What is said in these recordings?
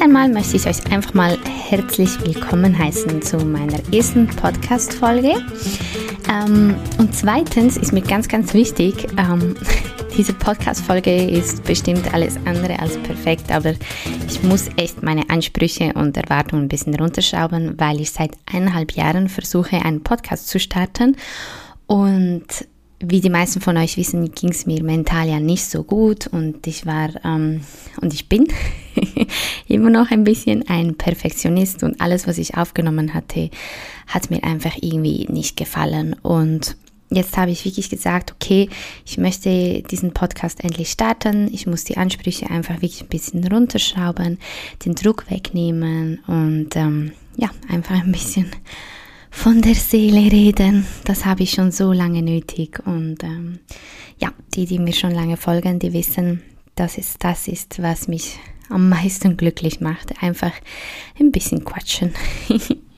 Erst einmal möchte ich euch einfach mal herzlich willkommen heißen zu meiner ersten Podcast-Folge. Ähm, und zweitens ist mir ganz, ganz wichtig, ähm, diese Podcast-Folge ist bestimmt alles andere als perfekt, aber ich muss echt meine Ansprüche und Erwartungen ein bisschen runterschrauben, weil ich seit eineinhalb Jahren versuche, einen Podcast zu starten. Und wie die meisten von euch wissen, ging es mir mental ja nicht so gut und ich war ähm, und ich bin immer noch ein bisschen ein Perfektionist und alles, was ich aufgenommen hatte, hat mir einfach irgendwie nicht gefallen und jetzt habe ich wirklich gesagt, okay, ich möchte diesen Podcast endlich starten. Ich muss die Ansprüche einfach wirklich ein bisschen runterschrauben, den Druck wegnehmen und ähm, ja, einfach ein bisschen von der Seele reden. Das habe ich schon so lange nötig. Und ähm, ja, die, die mir schon lange folgen, die wissen, dass es das ist, was mich am meisten glücklich macht. Einfach ein bisschen quatschen.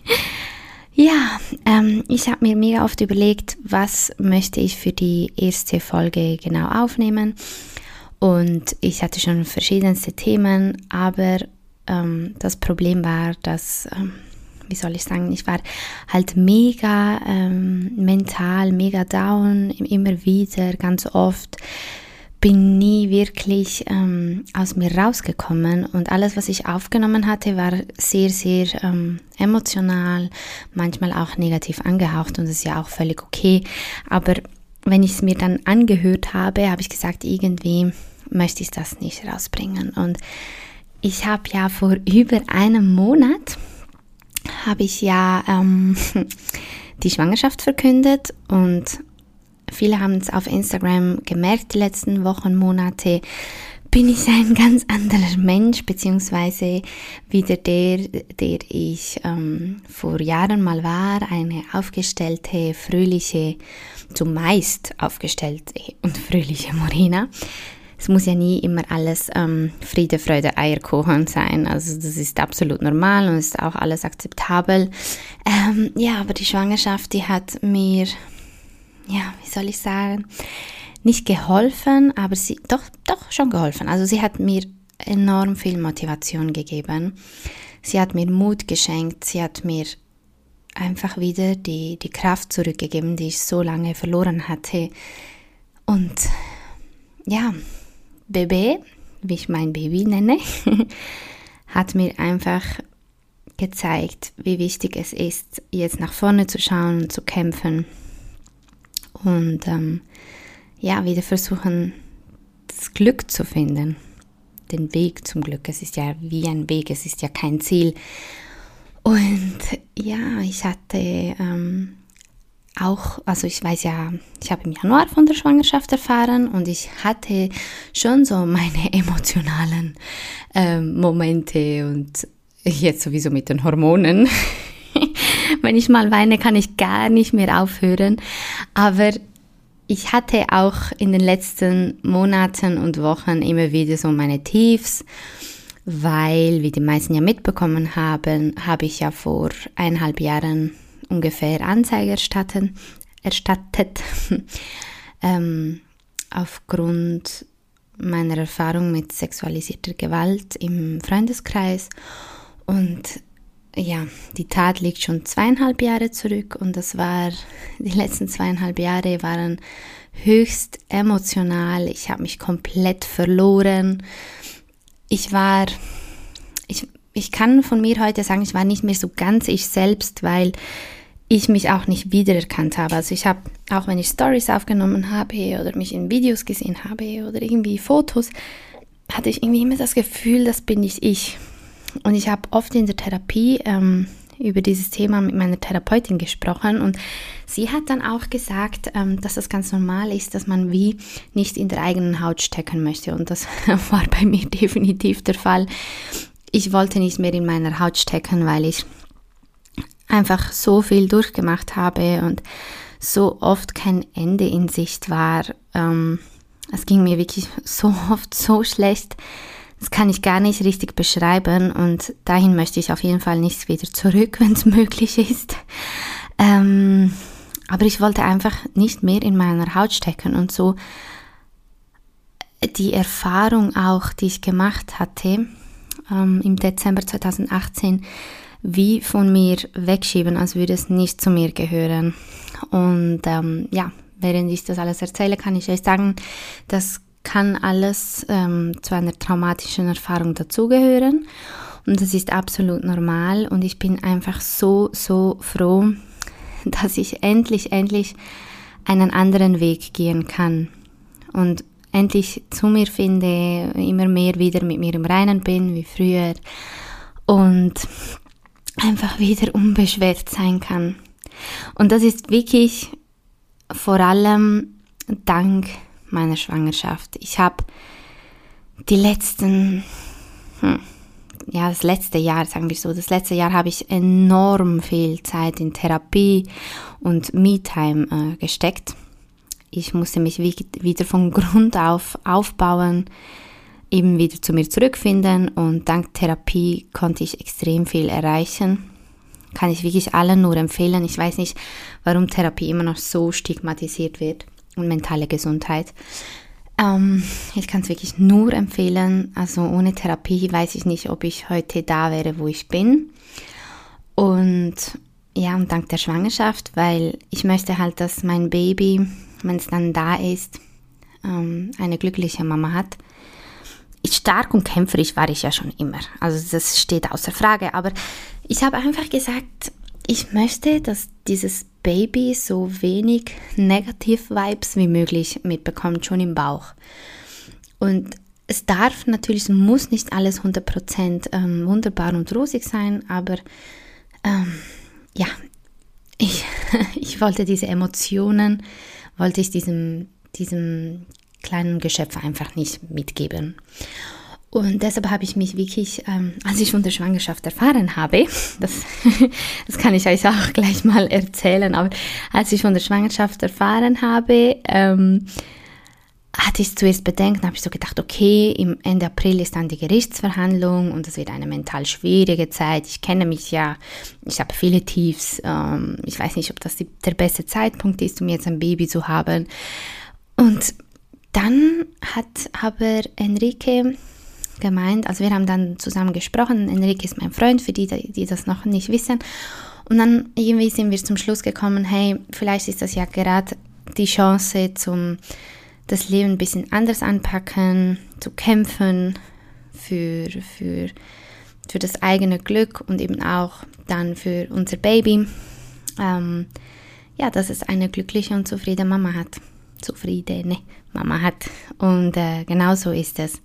Ja, ähm, ich habe mir mega oft überlegt, was möchte ich für die erste Folge genau aufnehmen. Und ich hatte schon verschiedenste Themen, aber ähm, das Problem war, dass, ähm, wie soll ich sagen, ich war halt mega ähm, mental, mega down, immer wieder, ganz oft bin nie wirklich ähm, aus mir rausgekommen und alles, was ich aufgenommen hatte, war sehr, sehr ähm, emotional, manchmal auch negativ angehaucht und das ist ja auch völlig okay. Aber wenn ich es mir dann angehört habe, habe ich gesagt, irgendwie möchte ich das nicht rausbringen. Und ich habe ja vor über einem Monat, habe ich ja ähm, die Schwangerschaft verkündet und Viele haben es auf Instagram gemerkt die letzten Wochen, Monate. Bin ich ein ganz anderer Mensch, beziehungsweise wieder der, der ich ähm, vor Jahren mal war, eine aufgestellte, fröhliche, zumeist aufgestellte und fröhliche Morena es muss ja nie immer alles ähm, Friede, Freude, Eierkuchen sein. Also das ist absolut normal und ist auch alles akzeptabel. Ähm, ja, aber die Schwangerschaft, die hat mir ja, wie soll ich sagen, nicht geholfen, aber sie, doch, doch schon geholfen. Also sie hat mir enorm viel Motivation gegeben. Sie hat mir Mut geschenkt. Sie hat mir einfach wieder die, die Kraft zurückgegeben, die ich so lange verloren hatte. Und ja, Bebe, wie ich mein Baby nenne, hat mir einfach gezeigt, wie wichtig es ist, jetzt nach vorne zu schauen und zu kämpfen und ähm, ja, wieder versuchen, das Glück zu finden. Den Weg zum Glück. Es ist ja wie ein Weg, es ist ja kein Ziel. Und ja, ich hatte ähm, auch, also ich weiß ja, ich habe im Januar von der Schwangerschaft erfahren und ich hatte schon so meine emotionalen ähm, Momente und jetzt sowieso mit den Hormonen Wenn ich mal weine, kann ich gar nicht mehr aufhören. Aber ich hatte auch in den letzten Monaten und Wochen immer wieder so meine Tiefs, weil, wie die meisten ja mitbekommen haben, habe ich ja vor eineinhalb Jahren ungefähr Anzeige erstattet, erstattet ähm, aufgrund meiner Erfahrung mit sexualisierter Gewalt im Freundeskreis. Und ja, die Tat liegt schon zweieinhalb Jahre zurück und das war, die letzten zweieinhalb Jahre waren höchst emotional. Ich habe mich komplett verloren. Ich war, ich, ich kann von mir heute sagen, ich war nicht mehr so ganz ich selbst, weil ich mich auch nicht wiedererkannt habe. Also ich habe, auch wenn ich Stories aufgenommen habe oder mich in Videos gesehen habe oder irgendwie Fotos, hatte ich irgendwie immer das Gefühl, das bin nicht ich. Und ich habe oft in der Therapie ähm, über dieses Thema mit meiner Therapeutin gesprochen und sie hat dann auch gesagt, ähm, dass das ganz normal ist, dass man wie nicht in der eigenen Haut stecken möchte. Und das war bei mir definitiv der Fall. Ich wollte nicht mehr in meiner Haut stecken, weil ich einfach so viel durchgemacht habe und so oft kein Ende in Sicht war. Ähm, es ging mir wirklich so oft so schlecht das kann ich gar nicht richtig beschreiben und dahin möchte ich auf jeden Fall nicht wieder zurück, wenn es möglich ist. Ähm, aber ich wollte einfach nicht mehr in meiner Haut stecken und so die Erfahrung auch, die ich gemacht hatte, ähm, im Dezember 2018 wie von mir wegschieben, als würde es nicht zu mir gehören. Und ähm, ja, während ich das alles erzähle, kann ich euch sagen, das kann alles ähm, zu einer traumatischen Erfahrung dazugehören. Und das ist absolut normal. Und ich bin einfach so, so froh, dass ich endlich, endlich einen anderen Weg gehen kann. Und endlich zu mir finde, immer mehr wieder mit mir im Reinen bin, wie früher. Und einfach wieder unbeschwert sein kann. Und das ist wirklich vor allem dank meiner Schwangerschaft. Ich habe die letzten, hm, ja, das letzte Jahr, sagen wir so, das letzte Jahr habe ich enorm viel Zeit in Therapie und Me-Time äh, gesteckt. Ich musste mich wieder von Grund auf aufbauen, eben wieder zu mir zurückfinden und dank Therapie konnte ich extrem viel erreichen. Kann ich wirklich allen nur empfehlen. Ich weiß nicht, warum Therapie immer noch so stigmatisiert wird und mentale Gesundheit. Ähm, ich kann es wirklich nur empfehlen. Also ohne Therapie weiß ich nicht, ob ich heute da wäre, wo ich bin. Und ja, und dank der Schwangerschaft, weil ich möchte halt, dass mein Baby, wenn es dann da ist, ähm, eine glückliche Mama hat stark und kämpferisch war ich ja schon immer. Also das steht außer Frage. Aber ich habe einfach gesagt, ich möchte, dass dieses Baby so wenig Negativ-Vibes wie möglich mitbekommt, schon im Bauch. Und es darf natürlich, muss nicht alles 100% ähm, wunderbar und rosig sein, aber ähm, ja, ich, ich wollte diese Emotionen, wollte ich diesem, diesem kleinen Geschöpfe einfach nicht mitgeben. Und deshalb habe ich mich wirklich, ähm, als ich von der Schwangerschaft erfahren habe, das, das kann ich euch auch gleich mal erzählen, aber als ich von der Schwangerschaft erfahren habe, ähm, hatte ich zuerst Bedenken, habe ich so gedacht, okay, im Ende April ist dann die Gerichtsverhandlung und das wird eine mental schwierige Zeit. Ich kenne mich ja, ich habe viele Tiefs. Ähm, ich weiß nicht, ob das die, der beste Zeitpunkt ist, um jetzt ein Baby zu haben. Und dann hat aber Enrique gemeint, also wir haben dann zusammen gesprochen, Enrique ist mein Freund, für die, die das noch nicht wissen. Und dann irgendwie sind wir zum Schluss gekommen, hey, vielleicht ist das ja gerade die Chance, zum das Leben ein bisschen anders anpacken, zu kämpfen für, für, für das eigene Glück und eben auch dann für unser Baby. Ähm, ja, dass es eine glückliche und zufriedene Mama hat zufriedene Mama hat. Und äh, genau so ist es.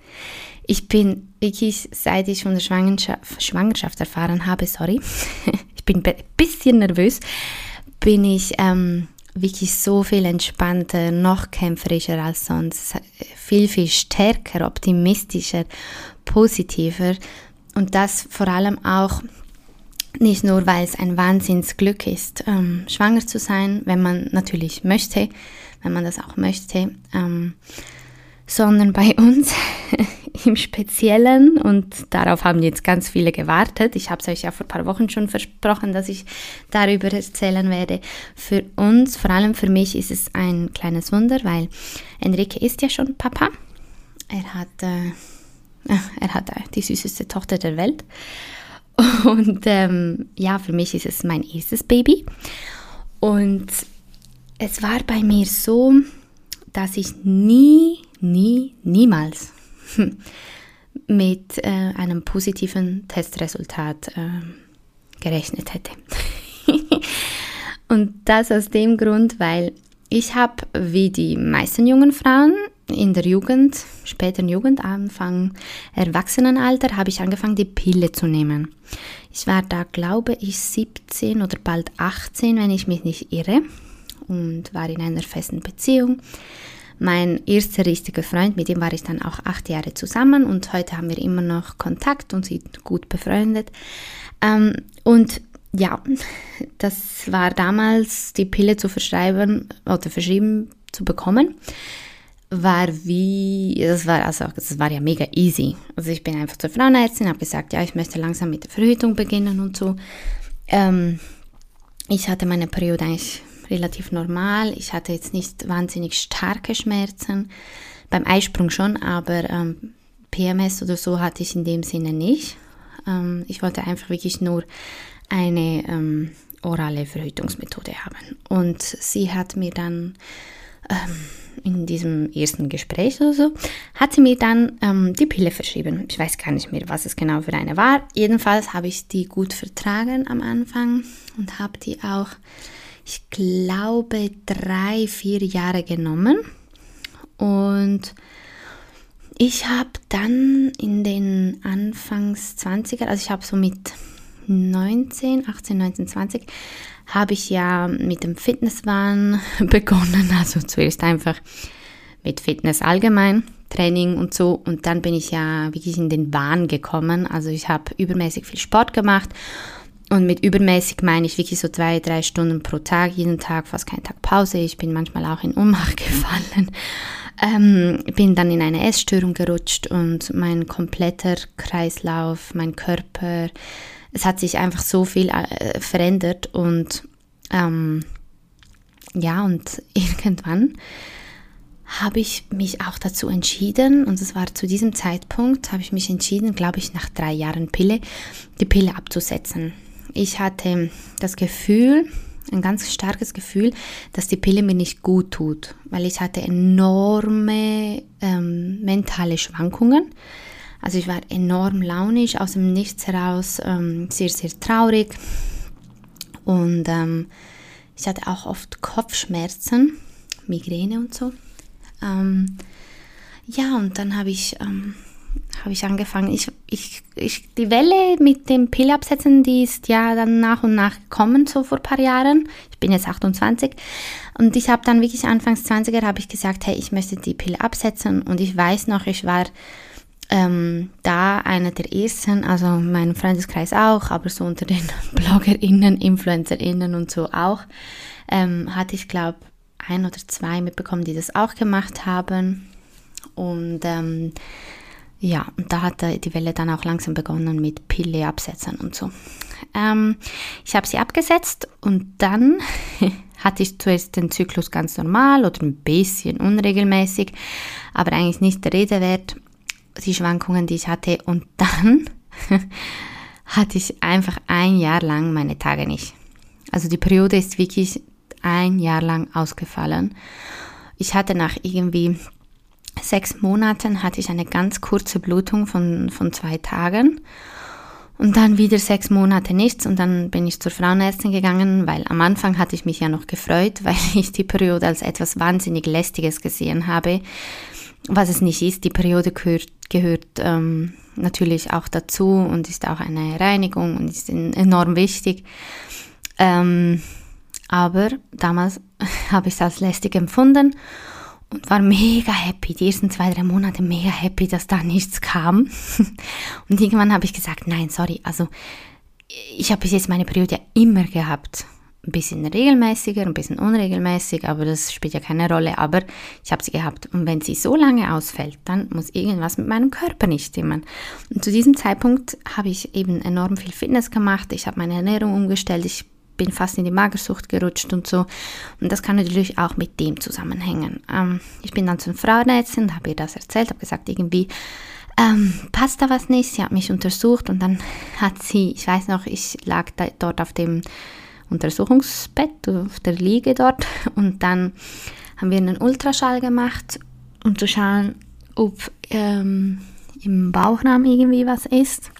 Ich bin wirklich, seit ich von der Schwangerschaft, Schwangerschaft erfahren habe, sorry, ich bin ein bisschen nervös, bin ich ähm, wirklich so viel entspannter, noch kämpferischer als sonst, viel, viel stärker, optimistischer, positiver. Und das vor allem auch nicht nur, weil es ein Wahnsinnsglück ist, ähm, schwanger zu sein, wenn man natürlich möchte, wenn man das auch möchte, ähm, sondern bei uns im Speziellen, und darauf haben jetzt ganz viele gewartet, ich habe es euch ja vor ein paar Wochen schon versprochen, dass ich darüber erzählen werde, für uns, vor allem für mich, ist es ein kleines Wunder, weil Enrique ist ja schon Papa. Er hat, äh, er hat äh, die süßeste Tochter der Welt. Und ähm, ja, für mich ist es mein erstes Baby. Und es war bei mir so, dass ich nie, nie, niemals mit äh, einem positiven Testresultat äh, gerechnet hätte. Und das aus dem Grund, weil ich habe, wie die meisten jungen Frauen in der Jugend, späteren Jugend, Anfang Erwachsenenalter, habe ich angefangen, die Pille zu nehmen. Ich war da, glaube ich, 17 oder bald 18, wenn ich mich nicht irre und war in einer festen Beziehung. Mein erster richtiger Freund, mit dem war ich dann auch acht Jahre zusammen und heute haben wir immer noch Kontakt und sind gut befreundet. Ähm, und ja, das war damals die Pille zu verschreiben oder verschrieben zu bekommen war wie, das war also, das war ja mega easy. Also ich bin einfach zur Frauenärztin, habe gesagt, ja, ich möchte langsam mit der Verhütung beginnen und so. Ähm, ich hatte meine Periode eigentlich relativ normal. Ich hatte jetzt nicht wahnsinnig starke Schmerzen. Beim Eisprung schon, aber ähm, PMS oder so hatte ich in dem Sinne nicht. Ähm, ich wollte einfach wirklich nur eine ähm, orale Verhütungsmethode haben. Und sie hat mir dann ähm, in diesem ersten Gespräch oder so, hat sie mir dann ähm, die Pille verschrieben. Ich weiß gar nicht mehr, was es genau für eine war. Jedenfalls habe ich die gut vertragen am Anfang und habe die auch, ich glaube, drei, vier Jahre genommen. Und ich habe dann in den Anfangs 20er, also ich habe so mit 19, 18, 19, 20, habe ich ja mit dem Fitnesswahn begonnen. Also zuerst einfach mit Fitness allgemein, Training und so. Und dann bin ich ja wirklich in den Wahn gekommen. Also ich habe übermäßig viel Sport gemacht. Und mit übermäßig meine ich wirklich so zwei, drei Stunden pro Tag, jeden Tag, fast keinen Tag Pause. Ich bin manchmal auch in Ohnmacht gefallen. Ähm, bin dann in eine Essstörung gerutscht und mein kompletter Kreislauf, mein Körper, es hat sich einfach so viel äh, verändert und ähm, ja, und irgendwann habe ich mich auch dazu entschieden, und es war zu diesem Zeitpunkt, habe ich mich entschieden, glaube ich, nach drei Jahren Pille, die Pille abzusetzen. Ich hatte das Gefühl, ein ganz starkes Gefühl, dass die Pille mir nicht gut tut, weil ich hatte enorme ähm, mentale Schwankungen. Also ich war enorm launisch, aus dem Nichts heraus, ähm, sehr, sehr traurig. Und ähm, ich hatte auch oft Kopfschmerzen, Migräne und so. Ähm, ja, und dann habe ich, ähm, hab ich angefangen. Ich, ich, ich, die Welle mit dem Pillabsetzen, die ist ja dann nach und nach gekommen, so vor ein paar Jahren. Ich bin jetzt 28. Und ich habe dann wirklich Anfangs 20er habe ich gesagt, hey, ich möchte die Pille absetzen. Und ich weiß noch, ich war ähm, da einer der ersten, also mein Freundeskreis auch, aber so unter den BloggerInnen, InfluencerInnen und so auch, ähm, hatte ich glaube ein oder zwei mitbekommen, die das auch gemacht haben. Und ähm, ja, und da hat die Welle dann auch langsam begonnen mit Pille absetzen und so. Ähm, ich habe sie abgesetzt und dann hatte ich zuerst den Zyklus ganz normal oder ein bisschen unregelmäßig, aber eigentlich nicht der Rede wert die Schwankungen, die ich hatte. Und dann hatte ich einfach ein Jahr lang meine Tage nicht. Also die Periode ist wirklich ein Jahr lang ausgefallen. Ich hatte nach irgendwie sechs Monaten hatte ich eine ganz kurze Blutung von, von zwei Tagen. Und dann wieder sechs Monate nichts und dann bin ich zur Frauenärztin gegangen, weil am Anfang hatte ich mich ja noch gefreut, weil ich die Periode als etwas wahnsinnig Lästiges gesehen habe was es nicht ist. Die Periode gehört, gehört ähm, natürlich auch dazu und ist auch eine Reinigung und ist enorm wichtig. Ähm, aber damals habe ich es als lästig empfunden und war mega happy, die ersten zwei, drei Monate mega happy, dass da nichts kam. Und irgendwann habe ich gesagt, nein, sorry, also ich habe bis jetzt meine Periode immer gehabt ein bisschen regelmäßiger, ein bisschen unregelmäßig, aber das spielt ja keine Rolle. Aber ich habe sie gehabt. Und wenn sie so lange ausfällt, dann muss irgendwas mit meinem Körper nicht stimmen. Und zu diesem Zeitpunkt habe ich eben enorm viel Fitness gemacht. Ich habe meine Ernährung umgestellt. Ich bin fast in die Magersucht gerutscht und so. Und das kann natürlich auch mit dem zusammenhängen. Ähm, ich bin dann zur Frauenärztin, habe ihr das erzählt, habe gesagt, irgendwie ähm, passt da was nicht. Sie hat mich untersucht und dann hat sie, ich weiß noch, ich lag da, dort auf dem Untersuchungsbett auf der Liege dort und dann haben wir einen Ultraschall gemacht, um zu schauen, ob ähm, im Bauchraum irgendwie was ist.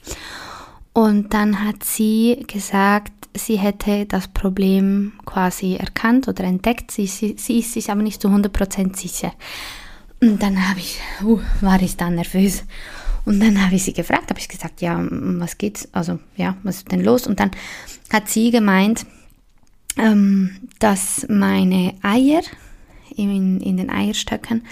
Und dann hat sie gesagt, sie hätte das Problem quasi erkannt oder entdeckt. Sie, sie, sie ist sich aber nicht zu 100% sicher. Und dann habe ich, uh, war ich dann nervös. Und dann habe ich sie gefragt, habe ich gesagt, ja, was geht's? Also, ja, was ist denn los? Und dann hat sie gemeint, ähm, dass meine Eier in, in den Eierstöcken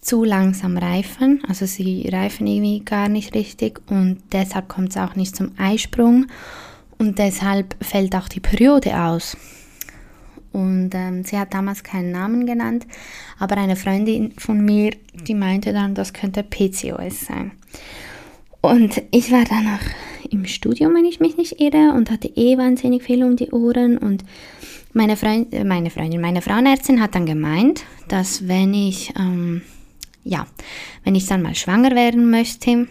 zu langsam reifen. Also sie reifen irgendwie gar nicht richtig und deshalb kommt es auch nicht zum Eisprung und deshalb fällt auch die Periode aus. Und ähm, sie hat damals keinen Namen genannt, aber eine Freundin von mir, die meinte dann, das könnte PCOS sein. Und ich war danach im Studium, wenn ich mich nicht irre, und hatte eh wahnsinnig viel um die Ohren. Und meine, Freund, äh, meine Freundin, meine Frauenärztin hat dann gemeint, dass wenn ich ähm, ja, wenn ich dann mal schwanger werden möchte,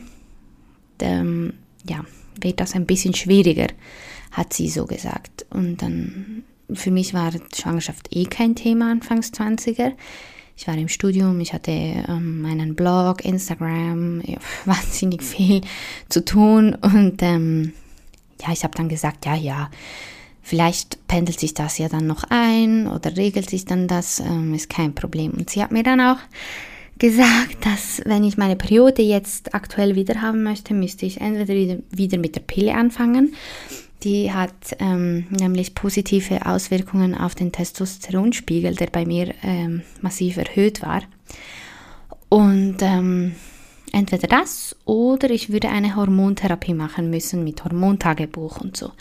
dann, ja, wird das ein bisschen schwieriger, hat sie so gesagt. Und dann, für mich war Schwangerschaft eh kein Thema anfangs 20er. Ich war im Studium, ich hatte ähm, meinen Blog, Instagram, ja, wahnsinnig viel zu tun und ähm, ja, ich habe dann gesagt, ja, ja, vielleicht pendelt sich das ja dann noch ein oder regelt sich dann das, ähm, ist kein Problem. Und sie hat mir dann auch gesagt, dass wenn ich meine Periode jetzt aktuell wieder haben möchte, müsste ich entweder wieder, mit der Pille anfangen. Die hat ähm, nämlich positive Auswirkungen auf den Testosteronspiegel, der bei mir ähm, massiv erhöht war. Und ähm, entweder das oder ich würde eine Hormontherapie machen müssen mit Hormontagebuch und so.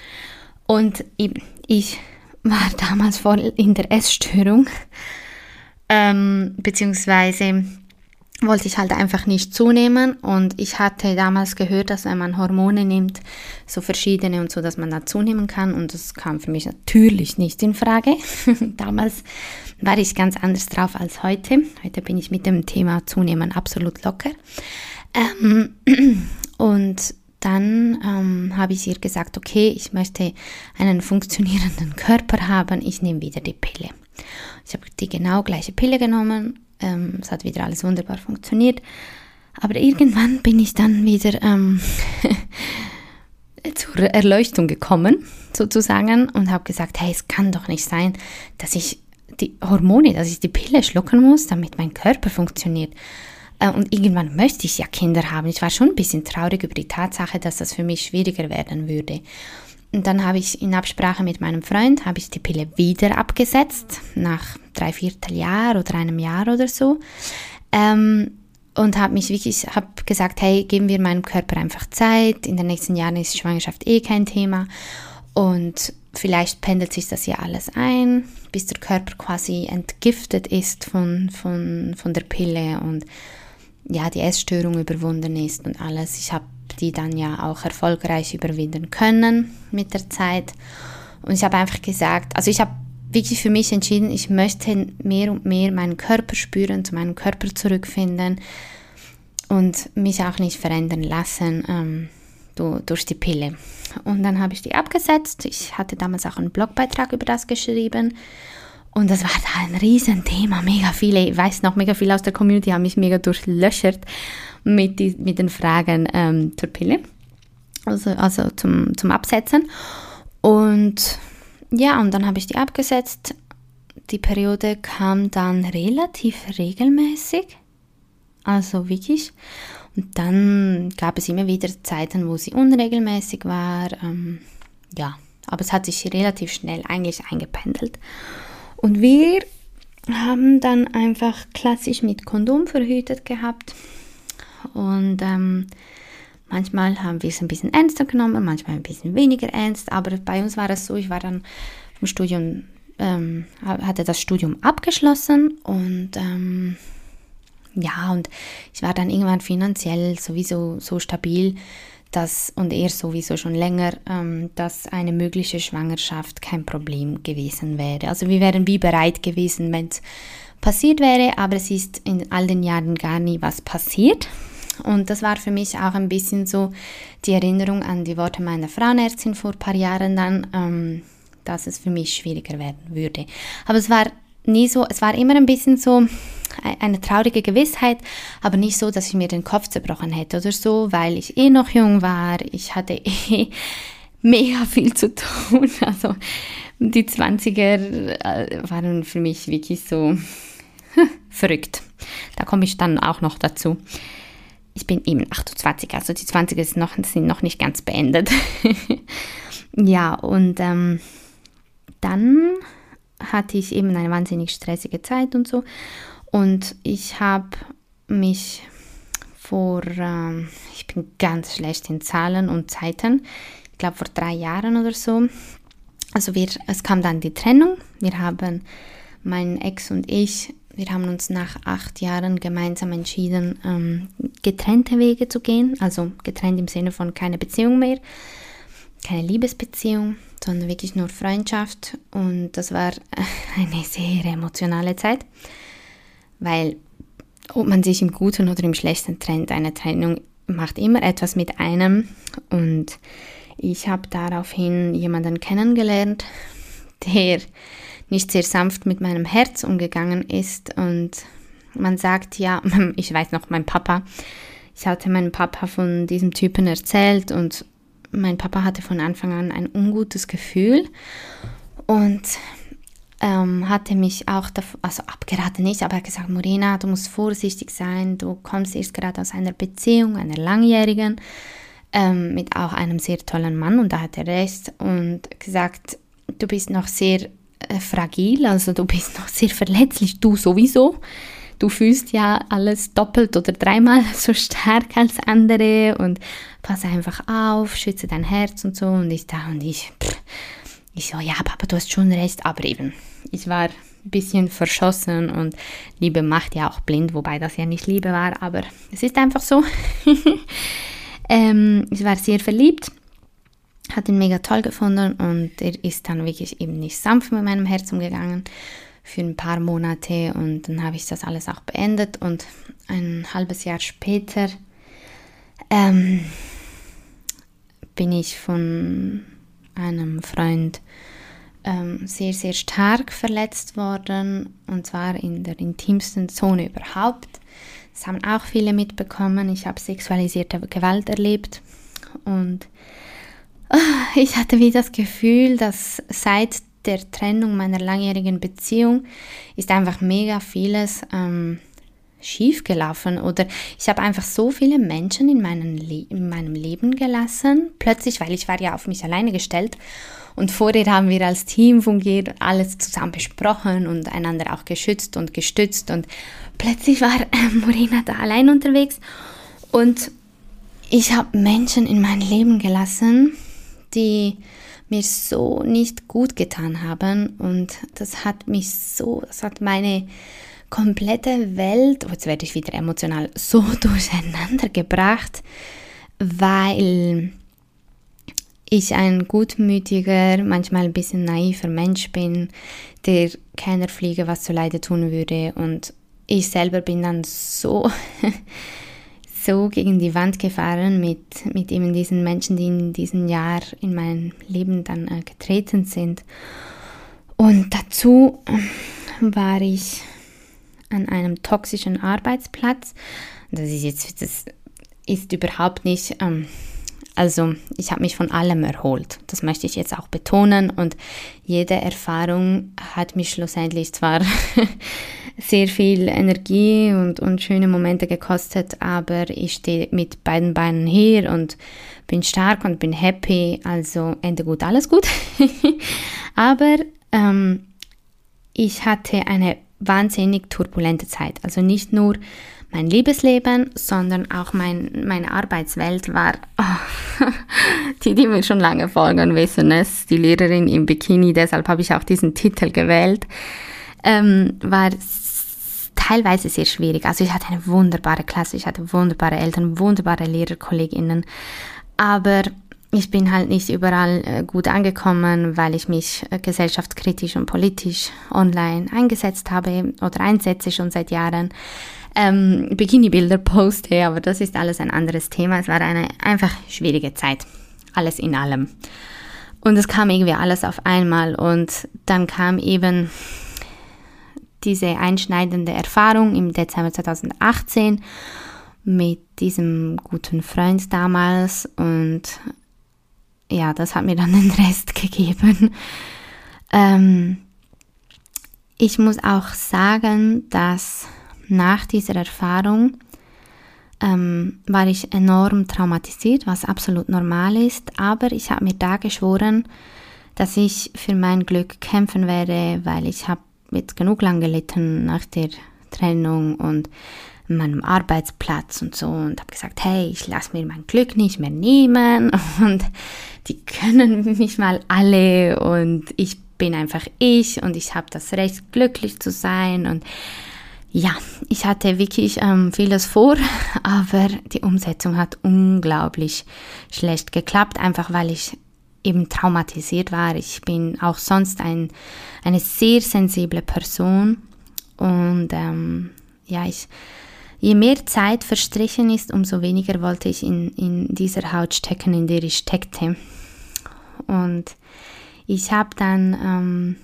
Und ich war damals voll in der Essstörung, ähm, beziehungsweise wollte ich halt einfach nicht zunehmen und ich hatte damals gehört, dass wenn man Hormone nimmt, so verschiedene und so, dass man da zunehmen kann und das kam für mich natürlich nicht in Frage. damals war ich ganz anders drauf als heute. Heute bin ich mit dem Thema Zunehmen absolut locker. Ähm, und dann ähm, habe ich ihr gesagt, okay, ich möchte einen funktionierenden Körper haben, ich nehme wieder die Pille. Ich habe die genau gleiche Pille genommen, ähm, es hat wieder alles wunderbar funktioniert, aber irgendwann bin ich dann wieder ähm, zur Erleuchtung gekommen, sozusagen, und habe gesagt, hey, es kann doch nicht sein, dass ich die Hormone, dass ich die Pille schlucken muss, damit mein Körper funktioniert. Äh, und irgendwann möchte ich ja Kinder haben. Ich war schon ein bisschen traurig über die Tatsache, dass das für mich schwieriger werden würde. Und dann habe ich in Absprache mit meinem Freund, habe ich die Pille wieder abgesetzt, nach drei Vierteljahr oder einem Jahr oder so. Ähm, und habe mich wirklich, habe gesagt, hey, geben wir meinem Körper einfach Zeit. In den nächsten Jahren ist Schwangerschaft eh kein Thema. Und vielleicht pendelt sich das ja alles ein, bis der Körper quasi entgiftet ist von, von, von der Pille und ja, die Essstörung überwunden ist und alles. Ich habe die dann ja auch erfolgreich überwinden können mit der Zeit. Und ich habe einfach gesagt, also ich habe wirklich für mich entschieden, ich möchte mehr und mehr meinen Körper spüren, zu meinem Körper zurückfinden und mich auch nicht verändern lassen ähm, durch die Pille. Und dann habe ich die abgesetzt. Ich hatte damals auch einen Blogbeitrag über das geschrieben und das war da ein Riesenthema, mega viele, ich weiß noch, mega viele aus der Community haben mich mega durchlöchert mit, die, mit den Fragen ähm, zur Pille, also, also zum, zum Absetzen. Und ja, und dann habe ich die abgesetzt. Die Periode kam dann relativ regelmäßig, also wirklich. Und dann gab es immer wieder Zeiten, wo sie unregelmäßig war. Ähm, ja, aber es hat sich relativ schnell eigentlich eingependelt. Und wir haben dann einfach klassisch mit Kondom verhütet gehabt. Und ähm, manchmal haben wir es ein bisschen ernster genommen, manchmal ein bisschen weniger ernst. Aber bei uns war es so, ich war dann im Studium, ähm, hatte das Studium abgeschlossen und ähm, ja, und ich war dann irgendwann finanziell sowieso so stabil, dass, und er sowieso schon länger, ähm, dass eine mögliche Schwangerschaft kein Problem gewesen wäre. Also wir wären wie bereit gewesen, wenn es passiert wäre, aber es ist in all den Jahren gar nie was passiert. Und das war für mich auch ein bisschen so die Erinnerung an die Worte meiner Frauenärztin vor ein paar Jahren dann, ähm, dass es für mich schwieriger werden würde. Aber es war nie so, es war immer ein bisschen so, eine traurige Gewissheit, aber nicht so, dass ich mir den Kopf zerbrochen hätte oder so, weil ich eh noch jung war. Ich hatte eh mega viel zu tun. Also die 20er äh, waren für mich wirklich so verrückt. Da komme ich dann auch noch dazu. Ich bin eben 28, also die 20er sind noch, sind noch nicht ganz beendet. ja, und ähm, dann hatte ich eben eine wahnsinnig stressige Zeit und so. Und ich habe mich vor, ähm, ich bin ganz schlecht in Zahlen und Zeiten, ich glaube vor drei Jahren oder so. Also wir, es kam dann die Trennung. Wir haben, mein Ex und ich, wir haben uns nach acht Jahren gemeinsam entschieden, ähm, getrennte Wege zu gehen. Also getrennt im Sinne von keine Beziehung mehr, keine Liebesbeziehung, sondern wirklich nur Freundschaft. Und das war eine sehr emotionale Zeit weil ob man sich im Guten oder im Schlechten trennt, eine Trennung macht immer etwas mit einem. Und ich habe daraufhin jemanden kennengelernt, der nicht sehr sanft mit meinem Herz umgegangen ist. Und man sagt ja, ich weiß noch, mein Papa, ich hatte meinem Papa von diesem Typen erzählt und mein Papa hatte von Anfang an ein ungutes Gefühl und ähm, hatte mich auch, also abgeraten nicht, aber er gesagt, Morena, du musst vorsichtig sein, du kommst erst gerade aus einer Beziehung, einer langjährigen, ähm, mit auch einem sehr tollen Mann und da hat er recht und gesagt, du bist noch sehr fragil, also du bist noch sehr verletzlich, du sowieso. Du fühlst ja alles doppelt oder dreimal so stark als andere und pass einfach auf, schütze dein Herz und so. Und ich da und ich, pff, ich so, ja, Papa, du hast schon recht, aber eben, ich war ein bisschen verschossen und Liebe macht ja auch blind, wobei das ja nicht Liebe war, aber es ist einfach so. ähm, ich war sehr verliebt, hat ihn mega toll gefunden und er ist dann wirklich eben nicht sanft mit meinem Herz umgegangen für ein paar Monate und dann habe ich das alles auch beendet und ein halbes Jahr später ähm, bin ich von einem Freund ähm, sehr, sehr stark verletzt worden und zwar in der intimsten Zone überhaupt. Das haben auch viele mitbekommen. Ich habe sexualisierte Gewalt erlebt und ich hatte wie das Gefühl, dass seit der Trennung meiner langjährigen Beziehung ist einfach mega vieles ähm, schief gelaufen oder ich habe einfach so viele Menschen in, Le in meinem Leben gelassen, plötzlich, weil ich war ja auf mich alleine gestellt und vorher haben wir als Team fungiert, alles zusammen besprochen und einander auch geschützt und gestützt. Und plötzlich war äh, Morena da allein unterwegs und ich habe Menschen in mein Leben gelassen, die mir so nicht gut getan haben. Und das hat mich so, das hat meine komplette Welt, oh, jetzt werde ich wieder emotional, so durcheinander gebracht, weil ich ein gutmütiger, manchmal ein bisschen naiver Mensch bin, der keiner Fliege was zu Leide tun würde. Und ich selber bin dann so, so gegen die Wand gefahren mit, mit eben diesen Menschen, die in diesem Jahr in mein Leben dann äh, getreten sind. Und dazu ähm, war ich an einem toxischen Arbeitsplatz. Das ist jetzt, das ist überhaupt nicht ähm, also ich habe mich von allem erholt. Das möchte ich jetzt auch betonen. Und jede Erfahrung hat mich schlussendlich zwar sehr viel Energie und, und schöne Momente gekostet, aber ich stehe mit beiden Beinen hier und bin stark und bin happy. Also Ende gut, alles gut. aber ähm, ich hatte eine wahnsinnig turbulente Zeit. Also nicht nur mein Liebesleben, sondern auch mein, meine Arbeitswelt war, oh, die, die mir schon lange folgen, wissen es, die Lehrerin im Bikini, deshalb habe ich auch diesen Titel gewählt, ähm, war teilweise sehr schwierig. Also ich hatte eine wunderbare Klasse, ich hatte wunderbare Eltern, wunderbare Lehrerkolleginnen, aber ich bin halt nicht überall äh, gut angekommen, weil ich mich äh, gesellschaftskritisch und politisch online eingesetzt habe oder einsetze schon seit Jahren ähm, Bikini-Bilder poste, aber das ist alles ein anderes Thema. Es war eine einfach schwierige Zeit, alles in allem. Und es kam irgendwie alles auf einmal und dann kam eben diese einschneidende Erfahrung im Dezember 2018 mit diesem guten Freund damals und ja, das hat mir dann den Rest gegeben. Ähm, ich muss auch sagen, dass nach dieser Erfahrung ähm, war ich enorm traumatisiert, was absolut normal ist, aber ich habe mir da geschworen, dass ich für mein Glück kämpfen werde, weil ich habe jetzt genug lang gelitten nach der Trennung und meinem Arbeitsplatz und so und habe gesagt, hey, ich lasse mir mein Glück nicht mehr nehmen und die können mich mal alle und ich bin einfach ich und ich habe das Recht, glücklich zu sein und ja, ich hatte wirklich ähm, vieles vor, aber die Umsetzung hat unglaublich schlecht geklappt, einfach weil ich eben traumatisiert war. Ich bin auch sonst ein, eine sehr sensible Person und ähm, ja, ich je mehr Zeit verstrichen ist, umso weniger wollte ich in, in dieser Haut stecken, in der ich steckte. Und ich habe dann, ähm,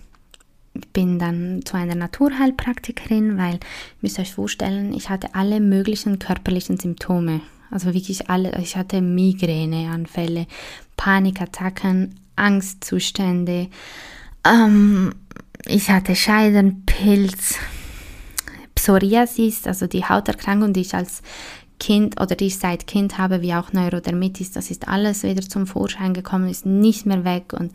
bin dann zu einer Naturheilpraktikerin, weil, ihr müsst euch vorstellen, ich hatte alle möglichen körperlichen Symptome. Also wirklich alle, ich hatte Migräneanfälle, Panikattacken, Angstzustände, ähm, ich hatte Scheidenpilz, Psoriasis, also die Hauterkrankung, die ich als Kind oder die ich seit Kind habe, wie auch Neurodermitis, das ist alles wieder zum Vorschein gekommen, ist nicht mehr weg. Und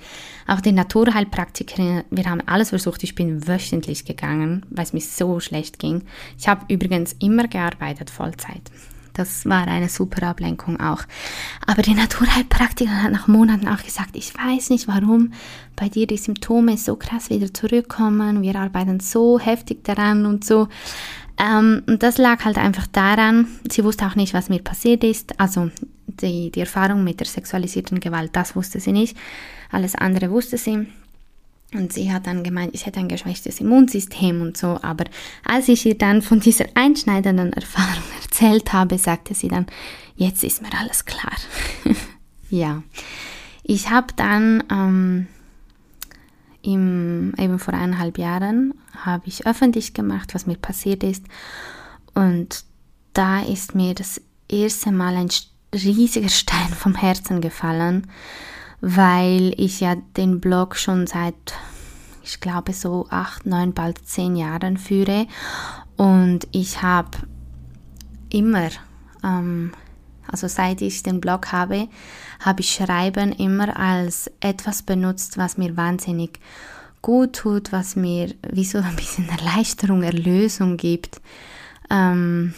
auch die Naturheilpraktikerin, wir haben alles versucht. Ich bin wöchentlich gegangen, weil es mir so schlecht ging. Ich habe übrigens immer gearbeitet, Vollzeit. Das war eine super Ablenkung auch. Aber die Naturheilpraktikerin hat nach Monaten auch gesagt, ich weiß nicht, warum bei dir die Symptome so krass wieder zurückkommen. Wir arbeiten so heftig daran und so. Ähm, und das lag halt einfach daran, sie wusste auch nicht, was mir passiert ist. Also die, die Erfahrung mit der sexualisierten Gewalt, das wusste sie nicht. Alles andere wusste sie. Und sie hat dann gemeint, ich hätte ein geschwächtes Immunsystem und so. Aber als ich ihr dann von dieser einschneidenden Erfahrung erzählt habe, sagte sie dann, jetzt ist mir alles klar. ja, ich habe dann ähm, im, eben vor eineinhalb Jahren habe ich öffentlich gemacht, was mir passiert ist. Und da ist mir das erste Mal ein riesiger Stein vom Herzen gefallen, weil ich ja den Blog schon seit, ich glaube, so acht, neun, bald zehn Jahren führe. Und ich habe immer, ähm, also seit ich den Blog habe, habe ich Schreiben immer als etwas benutzt, was mir wahnsinnig gut tut, was mir wie so ein bisschen Erleichterung, Erlösung gibt. Ähm,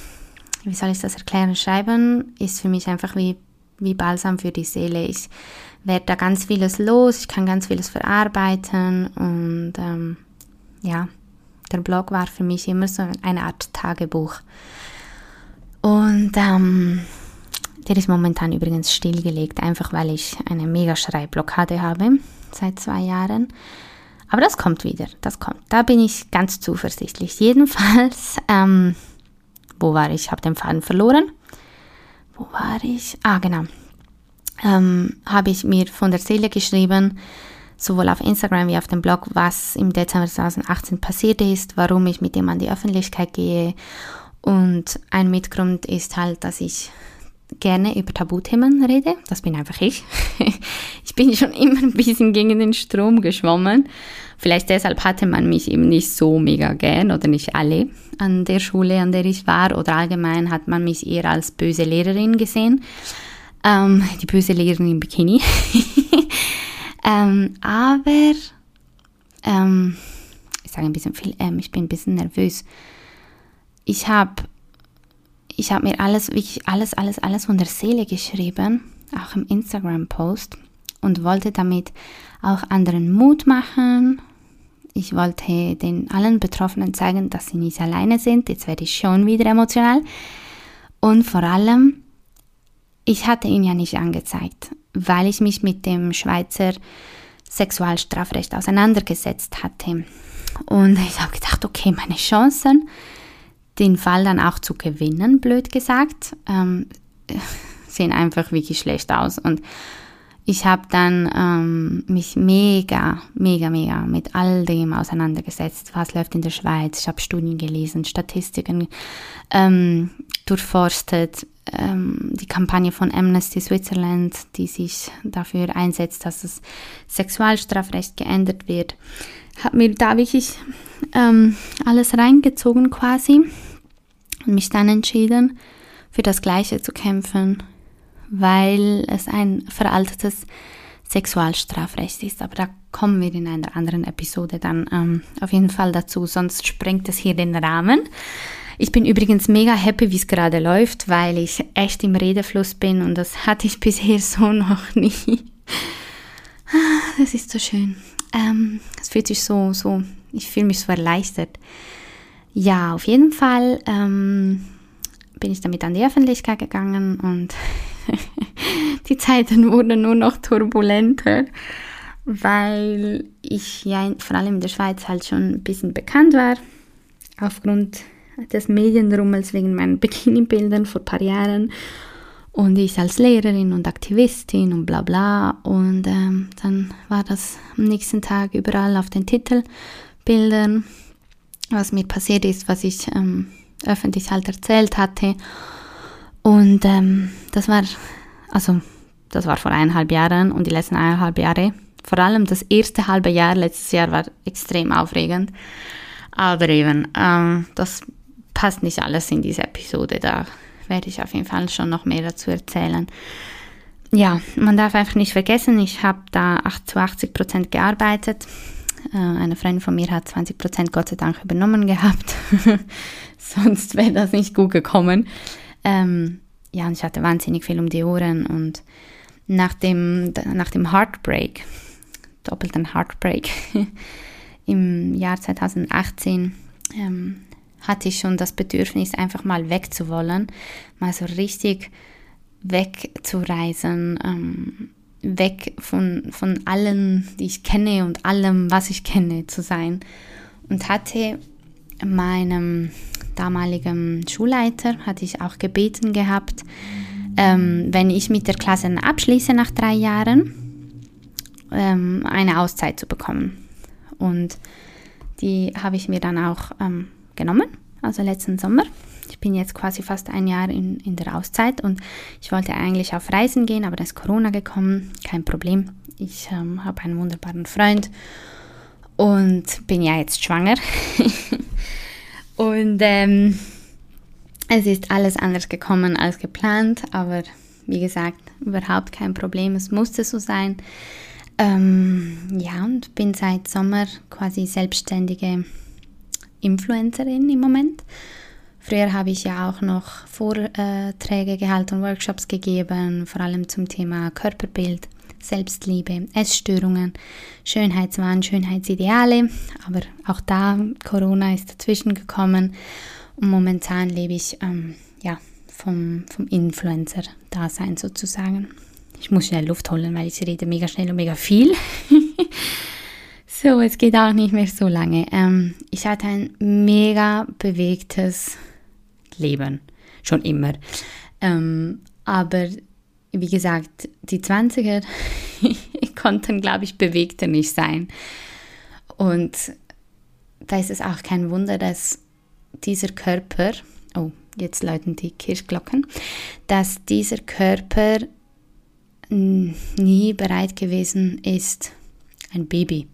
wie soll ich das erklären? Schreiben ist für mich einfach wie, wie Balsam für die Seele. Ich werde da ganz vieles los, ich kann ganz vieles verarbeiten und ähm, ja, der Blog war für mich immer so eine Art Tagebuch. Und ähm, der ist momentan übrigens stillgelegt, einfach weil ich eine mega Schreibblockade habe seit zwei Jahren. Aber das kommt wieder, das kommt. Da bin ich ganz zuversichtlich. Jedenfalls, ähm, wo war ich? Ich habe den Faden verloren. Wo war ich? Ah, genau ähm, habe ich mir von der Seele geschrieben, sowohl auf Instagram wie auf dem Blog, was im Dezember 2018 passiert ist, warum ich mit dem an die Öffentlichkeit gehe. Und ein Mitgrund ist halt, dass ich gerne über Tabuthemen rede. Das bin einfach ich. ich bin schon immer ein bisschen gegen den Strom geschwommen. Vielleicht deshalb hatte man mich eben nicht so mega gern oder nicht alle an der Schule, an der ich war. Oder allgemein hat man mich eher als böse Lehrerin gesehen. Ähm, die böse Lehrerin im Bikini. ähm, aber ähm, ich sage ein bisschen viel, ähm, ich bin ein bisschen nervös. Ich habe ich hab mir alles, wirklich alles, alles, alles von der Seele geschrieben, auch im Instagram-Post und wollte damit auch anderen Mut machen. Ich wollte den allen Betroffenen zeigen, dass sie nicht alleine sind. Jetzt werde ich schon wieder emotional. Und vor allem, ich hatte ihn ja nicht angezeigt, weil ich mich mit dem Schweizer Sexualstrafrecht auseinandergesetzt hatte. Und ich habe gedacht, okay, meine Chancen, den Fall dann auch zu gewinnen, blöd gesagt, ähm, sehen einfach wirklich schlecht aus. Und ich habe dann ähm, mich mega, mega, mega mit all dem auseinandergesetzt, was läuft in der Schweiz. Ich habe Studien gelesen, Statistiken ähm, durchforstet, ähm, die Kampagne von Amnesty Switzerland, die sich dafür einsetzt, dass das Sexualstrafrecht geändert wird, hat mir da wirklich ähm, alles reingezogen quasi und mich dann entschieden, für das Gleiche zu kämpfen, weil es ein veraltetes Sexualstrafrecht ist. Aber da kommen wir in einer anderen Episode dann ähm, auf jeden Fall dazu, sonst sprengt es hier den Rahmen. Ich bin übrigens mega happy, wie es gerade läuft, weil ich echt im Redefluss bin und das hatte ich bisher so noch nie. Ah, das ist so schön. Ähm, es fühlt sich so, so, ich fühle mich so erleichtert. Ja, auf jeden Fall ähm, bin ich damit an die Öffentlichkeit gegangen und die Zeiten wurden nur noch turbulenter, weil ich ja vor allem in der Schweiz halt schon ein bisschen bekannt war aufgrund des Medienrummels wegen meinen Bikini-Bildern vor ein paar Jahren und ich als Lehrerin und Aktivistin und bla bla. Und ähm, dann war das am nächsten Tag überall auf den Titelbildern, was mir passiert ist, was ich ähm, öffentlich halt erzählt hatte. Und ähm, das war, also das war vor eineinhalb Jahren und die letzten eineinhalb Jahre, vor allem das erste halbe Jahr letztes Jahr war extrem aufregend. Aber eben, ähm, das passt nicht alles in diese Episode. Da werde ich auf jeden Fall schon noch mehr dazu erzählen. Ja, man darf einfach nicht vergessen, ich habe da zu 80 Prozent gearbeitet. Äh, eine Freundin von mir hat 20 Prozent Gott sei Dank übernommen gehabt. Sonst wäre das nicht gut gekommen. Ähm, ja, und ich hatte wahnsinnig viel um die Ohren und nach dem, nach dem Heartbreak, doppelten Heartbreak im Jahr 2018, ähm, hatte ich schon das Bedürfnis, einfach mal wegzuwollen, mal so richtig wegzureisen, ähm, weg von, von allen, die ich kenne und allem, was ich kenne, zu sein. Und hatte meinem damaligen Schulleiter, hatte ich auch gebeten gehabt, ähm, wenn ich mit der Klasse abschließe nach drei Jahren, ähm, eine Auszeit zu bekommen. Und die habe ich mir dann auch ähm, genommen, also letzten Sommer. Ich bin jetzt quasi fast ein Jahr in, in der Auszeit und ich wollte eigentlich auf Reisen gehen, aber da ist Corona gekommen, kein Problem. Ich ähm, habe einen wunderbaren Freund und bin ja jetzt schwanger. und ähm, es ist alles anders gekommen als geplant, aber wie gesagt, überhaupt kein Problem. Es musste so sein. Ähm, ja, und bin seit Sommer quasi selbstständige Influencerin im Moment. Früher habe ich ja auch noch Vorträge gehalten, Workshops gegeben, vor allem zum Thema Körperbild, Selbstliebe, Essstörungen, Schönheitswahn, Schönheitsideale. Aber auch da, Corona ist dazwischen gekommen und momentan lebe ich ähm, ja, vom, vom Influencer-Dasein sozusagen. Ich muss schnell Luft holen, weil ich rede mega schnell und mega viel. so, es geht auch nicht mehr so lange. Ähm, ich hatte ein mega bewegtes Leben, schon immer. Ähm, aber wie gesagt, die 20er konnten, glaube ich, bewegter nicht sein. Und da ist es auch kein Wunder, dass dieser Körper, oh, jetzt läuten die Kirchglocken, dass dieser Körper nie bereit gewesen ist, ein Baby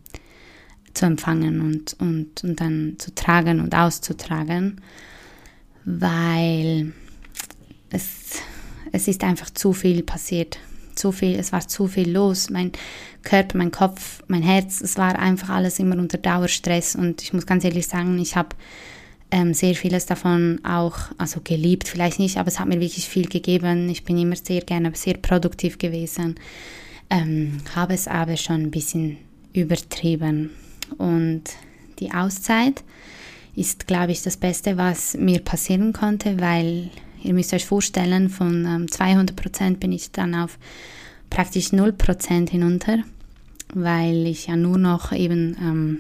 zu empfangen und, und, und dann zu tragen und auszutragen, weil es, es ist einfach zu viel passiert. Zu viel, es war zu viel los. Mein Körper, mein Kopf, mein Herz, es war einfach alles immer unter Dauerstress und ich muss ganz ehrlich sagen, ich habe ähm, sehr vieles davon auch, also geliebt, vielleicht nicht, aber es hat mir wirklich viel gegeben. Ich bin immer sehr gerne, sehr produktiv gewesen, ähm, habe es aber schon ein bisschen übertrieben. Und die Auszeit ist, glaube ich, das Beste, was mir passieren konnte, weil ihr müsst euch vorstellen, von ähm, 200 Prozent bin ich dann auf praktisch 0 Prozent hinunter, weil ich ja nur noch eben ähm,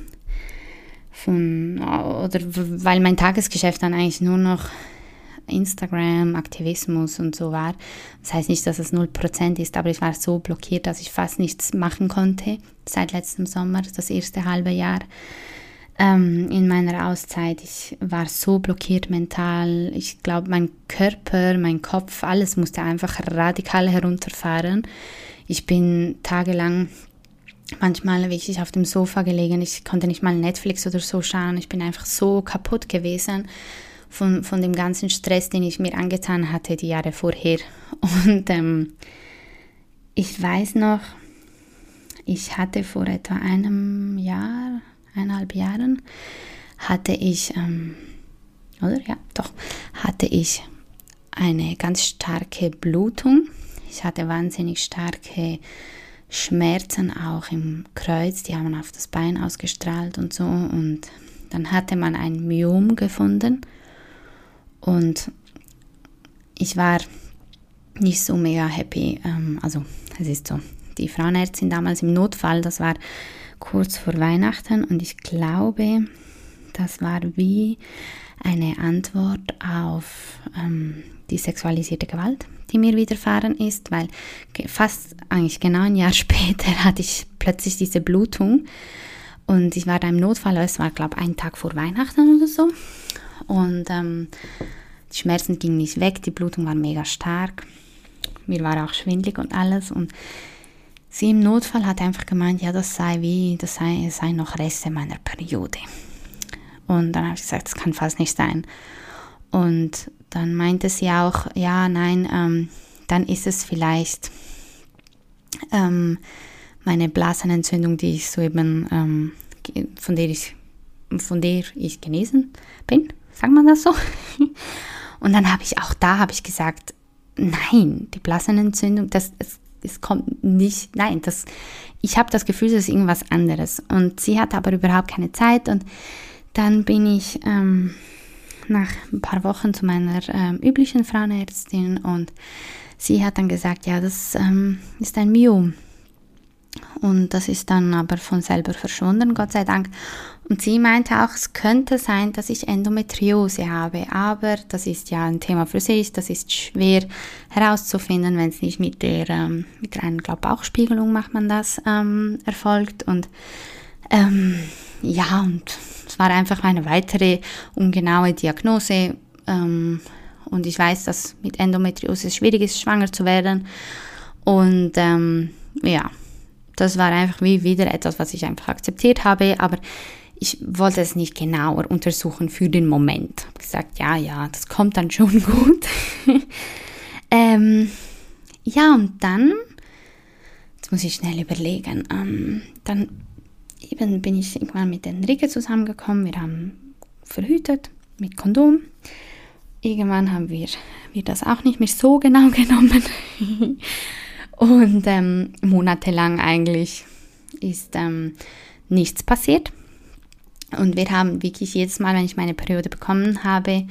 von, oder weil mein Tagesgeschäft dann eigentlich nur noch Instagram, Aktivismus und so war. Das heißt nicht, dass es 0% ist, aber ich war so blockiert, dass ich fast nichts machen konnte seit letztem Sommer, das erste halbe Jahr ähm, in meiner Auszeit. Ich war so blockiert mental. Ich glaube, mein Körper, mein Kopf, alles musste einfach radikal herunterfahren. Ich bin tagelang manchmal wirklich auf dem Sofa gelegen. Ich konnte nicht mal Netflix oder so schauen. Ich bin einfach so kaputt gewesen von, von dem ganzen Stress, den ich mir angetan hatte die Jahre vorher. Und ähm, ich weiß noch, ich hatte vor etwa einem Jahr, eineinhalb Jahren, hatte ich, ähm, oder ja, doch, hatte ich eine ganz starke Blutung. Ich hatte wahnsinnig starke Schmerzen auch im Kreuz, die haben auf das Bein ausgestrahlt und so. Und dann hatte man ein Myom gefunden und ich war nicht so mega happy. Ähm, also es ist so, die Frauenärztin damals im Notfall, das war kurz vor Weihnachten und ich glaube, das war wie eine Antwort auf ähm, die sexualisierte Gewalt, die mir widerfahren ist, weil fast eigentlich genau ein Jahr später hatte ich plötzlich diese Blutung und ich war da im Notfall, es war glaube ich ein Tag vor Weihnachten oder so und ähm, die Schmerzen gingen nicht weg, die Blutung war mega stark, mir war auch schwindlig und alles und sie im Notfall hat einfach gemeint, ja das sei wie, das sei, sei noch Reste meiner Periode. Und dann habe ich gesagt, das kann fast nicht sein. Und dann meinte sie auch, ja, nein, ähm, dann ist es vielleicht ähm, meine Blasenentzündung, die ich soeben, ähm, von der ich, von der ich genesen bin, sagt man das so? Und dann habe ich auch da habe ich gesagt, nein, die Blasenentzündung, das es, es kommt nicht, nein, das, ich habe das Gefühl, das ist irgendwas anderes. Und sie hat aber überhaupt keine Zeit und dann bin ich ähm, nach ein paar Wochen zu meiner ähm, üblichen Frauenärztin und sie hat dann gesagt, ja, das ähm, ist ein Myom. Und das ist dann aber von selber verschwunden, Gott sei Dank. Und sie meinte auch, es könnte sein, dass ich Endometriose habe, aber das ist ja ein Thema für sich, das ist schwer herauszufinden, wenn es nicht mit der, ähm, mit der einen glaub, Bauchspiegelung macht man das, ähm, erfolgt. Und ähm, ja, und es war einfach eine weitere ungenaue Diagnose. Ähm, und ich weiß, dass mit Endometriose es schwierig ist, schwanger zu werden. Und ähm, ja, das war einfach wie wieder etwas, was ich einfach akzeptiert habe. Aber ich wollte es nicht genauer untersuchen für den Moment. Ich habe gesagt, ja, ja, das kommt dann schon gut. ähm, ja, und dann, jetzt muss ich schnell überlegen, ähm, dann eben bin ich irgendwann mit Enrique zusammengekommen. Wir haben verhütet mit Kondom. Irgendwann haben wir, wir das auch nicht mehr so genau genommen. Und ähm, monatelang eigentlich ist ähm, nichts passiert. Und wir haben wirklich jedes Mal, wenn ich meine Periode bekommen habe,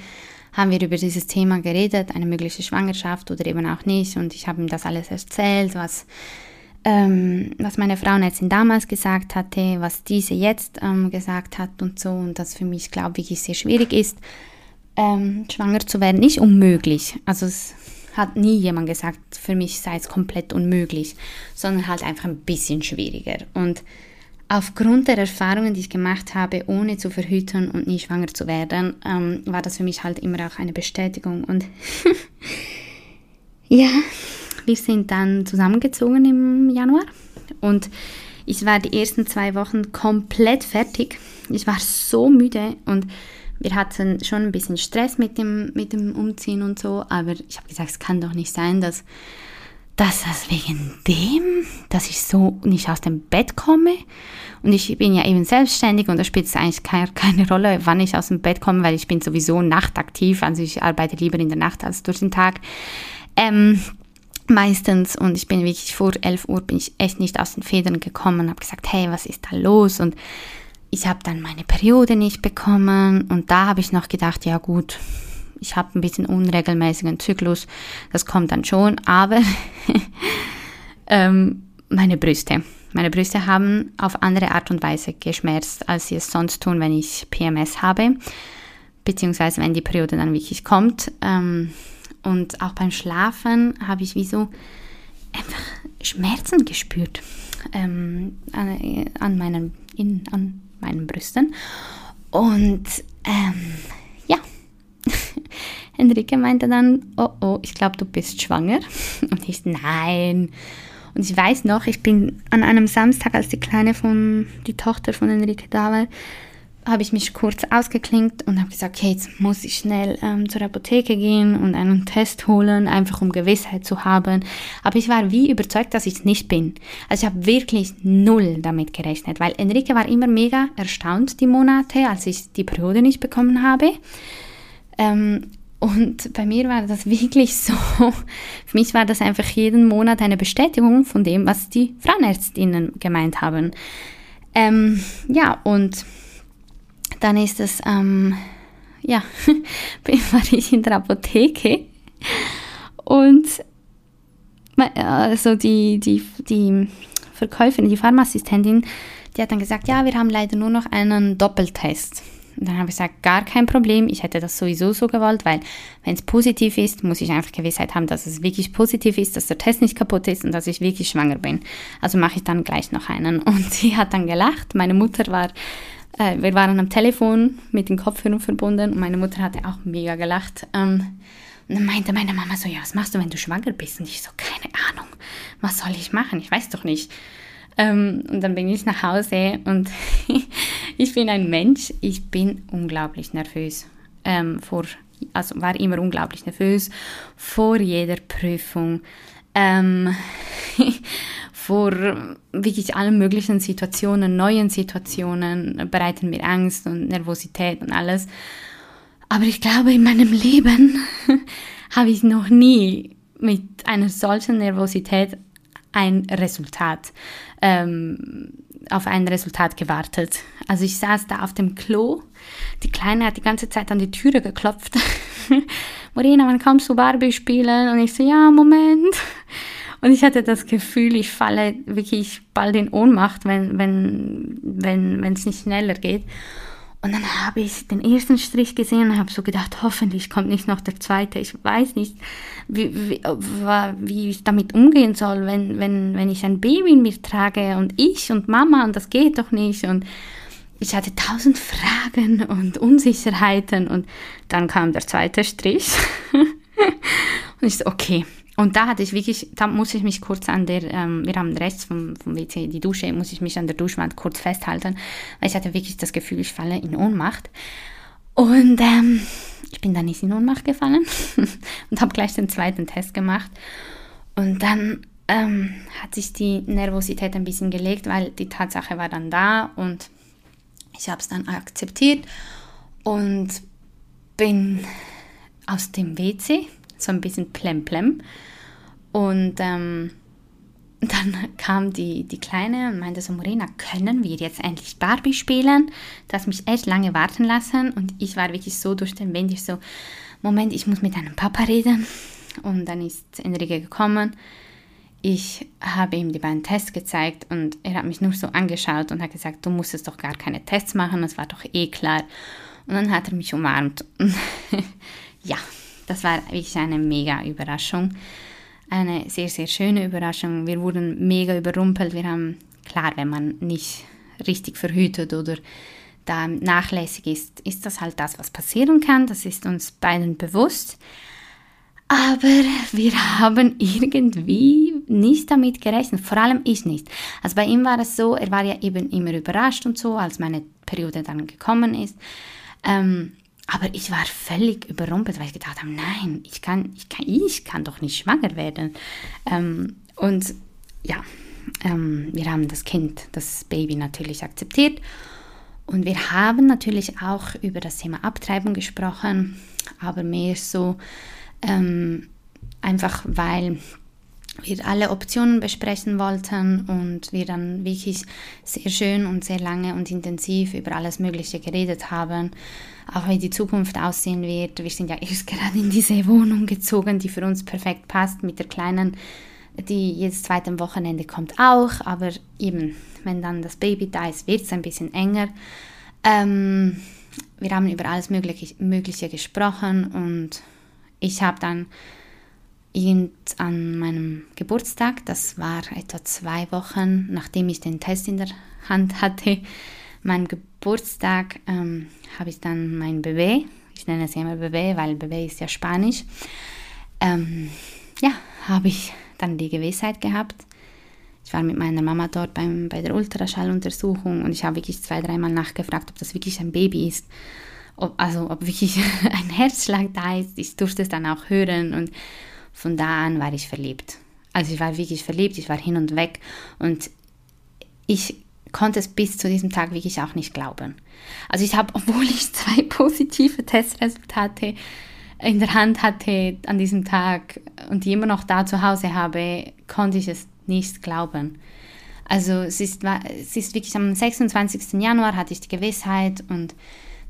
haben wir über dieses Thema geredet, eine mögliche Schwangerschaft oder eben auch nicht. Und ich habe ihm das alles erzählt, was ähm, was meine Frauenärztin damals gesagt hatte, was diese jetzt ähm, gesagt hat und so. Und das für mich, glaube ich, sehr schwierig ist, ähm, schwanger zu werden. Nicht unmöglich. Also es hat nie jemand gesagt, für mich sei es komplett unmöglich, sondern halt einfach ein bisschen schwieriger. Und aufgrund der Erfahrungen, die ich gemacht habe, ohne zu verhüten und nie schwanger zu werden, ähm, war das für mich halt immer auch eine Bestätigung. Und ja, wir sind dann zusammengezogen im Januar und ich war die ersten zwei Wochen komplett fertig. Ich war so müde und wir hatten schon ein bisschen Stress mit dem, mit dem Umziehen und so, aber ich habe gesagt, es kann doch nicht sein, dass, dass das wegen dem, dass ich so nicht aus dem Bett komme. Und ich bin ja eben selbstständig und da spielt es eigentlich keine, keine Rolle, wann ich aus dem Bett komme, weil ich bin sowieso nachtaktiv, also ich arbeite lieber in der Nacht als durch den Tag. Ähm, meistens und ich bin wirklich vor 11 Uhr bin ich echt nicht aus den Federn gekommen und habe gesagt, hey, was ist da los? Und ich habe dann meine Periode nicht bekommen und da habe ich noch gedacht, ja gut, ich habe ein bisschen unregelmäßigen Zyklus, das kommt dann schon, aber ähm, meine Brüste. Meine Brüste haben auf andere Art und Weise geschmerzt, als sie es sonst tun, wenn ich PMS habe, beziehungsweise wenn die Periode dann wirklich kommt. Ähm, und auch beim Schlafen habe ich wie so einfach Schmerzen gespürt ähm, an, an, meinen, in, an meinen Brüsten. Und ähm, ja, Enrique meinte dann, oh oh, ich glaube, du bist schwanger. Und ich, nein. Und ich weiß noch, ich bin an einem Samstag, als die Kleine von, die Tochter von Enrique da war, habe ich mich kurz ausgeklinkt und habe gesagt, okay, jetzt muss ich schnell ähm, zur Apotheke gehen und einen Test holen, einfach um Gewissheit zu haben. Aber ich war wie überzeugt, dass ich es nicht bin. Also ich habe wirklich null damit gerechnet, weil Enrique war immer mega erstaunt die Monate, als ich die Periode nicht bekommen habe. Ähm, und bei mir war das wirklich so, für mich war das einfach jeden Monat eine Bestätigung von dem, was die Frauenärztinnen gemeint haben. Ähm, ja, und dann ist es, ähm, ja, war ich in der Apotheke und also die, die, die Verkäuferin, die Pharmaassistentin, die hat dann gesagt, ja, wir haben leider nur noch einen Doppeltest. Und dann habe ich gesagt, gar kein Problem, ich hätte das sowieso so gewollt, weil wenn es positiv ist, muss ich einfach Gewissheit haben, dass es wirklich positiv ist, dass der Test nicht kaputt ist und dass ich wirklich schwanger bin. Also mache ich dann gleich noch einen. Und sie hat dann gelacht. Meine Mutter war, äh, wir waren am Telefon mit den Kopfhörern verbunden und meine Mutter hatte auch mega gelacht. Ähm, und dann meinte meine Mama so, ja, was machst du, wenn du schwanger bist? Und ich so, keine Ahnung, was soll ich machen? Ich weiß doch nicht. Ähm, und dann bin ich nach Hause und ich bin ein Mensch, ich bin unglaublich nervös. Ähm, vor, also war immer unglaublich nervös vor jeder Prüfung. Ähm, vor wirklich allen möglichen Situationen, neuen Situationen bereiten mir Angst und Nervosität und alles. Aber ich glaube, in meinem Leben habe ich noch nie mit einer solchen Nervosität ein Resultat, ähm, auf ein Resultat gewartet. Also ich saß da auf dem Klo, die Kleine hat die ganze Zeit an die Türe geklopft. Morena, wann kommst du Barbie spielen? Und ich so, ja, Moment. Und ich hatte das Gefühl, ich falle wirklich bald in Ohnmacht, wenn wenn wenn wenn es nicht schneller geht. Und dann habe ich den ersten Strich gesehen und habe so gedacht, hoffentlich kommt nicht noch der zweite. Ich weiß nicht, wie, wie, wie ich damit umgehen soll, wenn, wenn, wenn ich ein Baby in mir trage und ich und Mama und das geht doch nicht. Und ich hatte tausend Fragen und Unsicherheiten und dann kam der zweite Strich. und ich so, okay, und da hatte ich wirklich, da muss ich mich kurz an der, ähm, wir haben rechts vom, vom WC die Dusche, muss ich mich an der Duschwand kurz festhalten, weil ich hatte wirklich das Gefühl, ich falle in Ohnmacht. Und ähm, ich bin dann nicht in Ohnmacht gefallen und habe gleich den zweiten Test gemacht. Und dann ähm, hat sich die Nervosität ein bisschen gelegt, weil die Tatsache war dann da und ich habe es dann akzeptiert und bin aus dem WC so ein bisschen plemplem und ähm, dann kam die, die Kleine und meinte so, Morena, können wir jetzt endlich Barbie spielen? Du hast mich echt lange warten lassen und ich war wirklich so durch den Wind. Ich so, Moment, ich muss mit deinem Papa reden. Und dann ist Enrique gekommen. Ich habe ihm die beiden Tests gezeigt und er hat mich nur so angeschaut und hat gesagt, du musstest doch gar keine Tests machen, das war doch eh klar. Und dann hat er mich umarmt. ja, das war wirklich eine mega Überraschung eine sehr, sehr schöne Überraschung. Wir wurden mega überrumpelt. Wir haben, klar, wenn man nicht richtig verhütet oder da nachlässig ist, ist das halt das, was passieren kann. Das ist uns beiden bewusst. Aber wir haben irgendwie nicht damit gerechnet, vor allem ich nicht. Also bei ihm war es so, er war ja eben immer überrascht und so, als meine Periode dann gekommen ist. Ähm, aber ich war völlig überrumpelt, weil ich gedacht habe, nein, ich kann, ich kann, ich kann doch nicht schwanger werden. Ähm, und ja, ähm, wir haben das Kind, das Baby natürlich akzeptiert. Und wir haben natürlich auch über das Thema Abtreibung gesprochen, aber mehr so ähm, einfach, weil wir alle Optionen besprechen wollten und wir dann wirklich sehr schön und sehr lange und intensiv über alles Mögliche geredet haben, auch wie die Zukunft aussehen wird. Wir sind ja erst gerade in diese Wohnung gezogen, die für uns perfekt passt, mit der kleinen, die jedes zweite Wochenende kommt auch, aber eben, wenn dann das Baby da ist, wird es ein bisschen enger. Ähm, wir haben über alles Mögliche, Mögliche gesprochen und ich habe dann irgend an meinem Geburtstag, das war etwa zwei Wochen, nachdem ich den Test in der Hand hatte, mein Geburtstag, ähm, habe ich dann mein Bebé, ich nenne es immer Bebé, weil Bebé ist ja Spanisch, ähm, ja, habe ich dann die Gewissheit gehabt. Ich war mit meiner Mama dort beim, bei der Ultraschalluntersuchung und ich habe wirklich zwei, dreimal nachgefragt, ob das wirklich ein Baby ist. Ob, also ob wirklich ein Herzschlag da ist. Ich durfte es dann auch hören und von da an war ich verliebt. Also ich war wirklich verliebt, ich war hin und weg und ich konnte es bis zu diesem Tag wirklich auch nicht glauben. Also ich habe, obwohl ich zwei positive Testresultate in der Hand hatte an diesem Tag und die immer noch da zu Hause habe, konnte ich es nicht glauben. Also es ist, es ist wirklich am 26. Januar hatte ich die Gewissheit und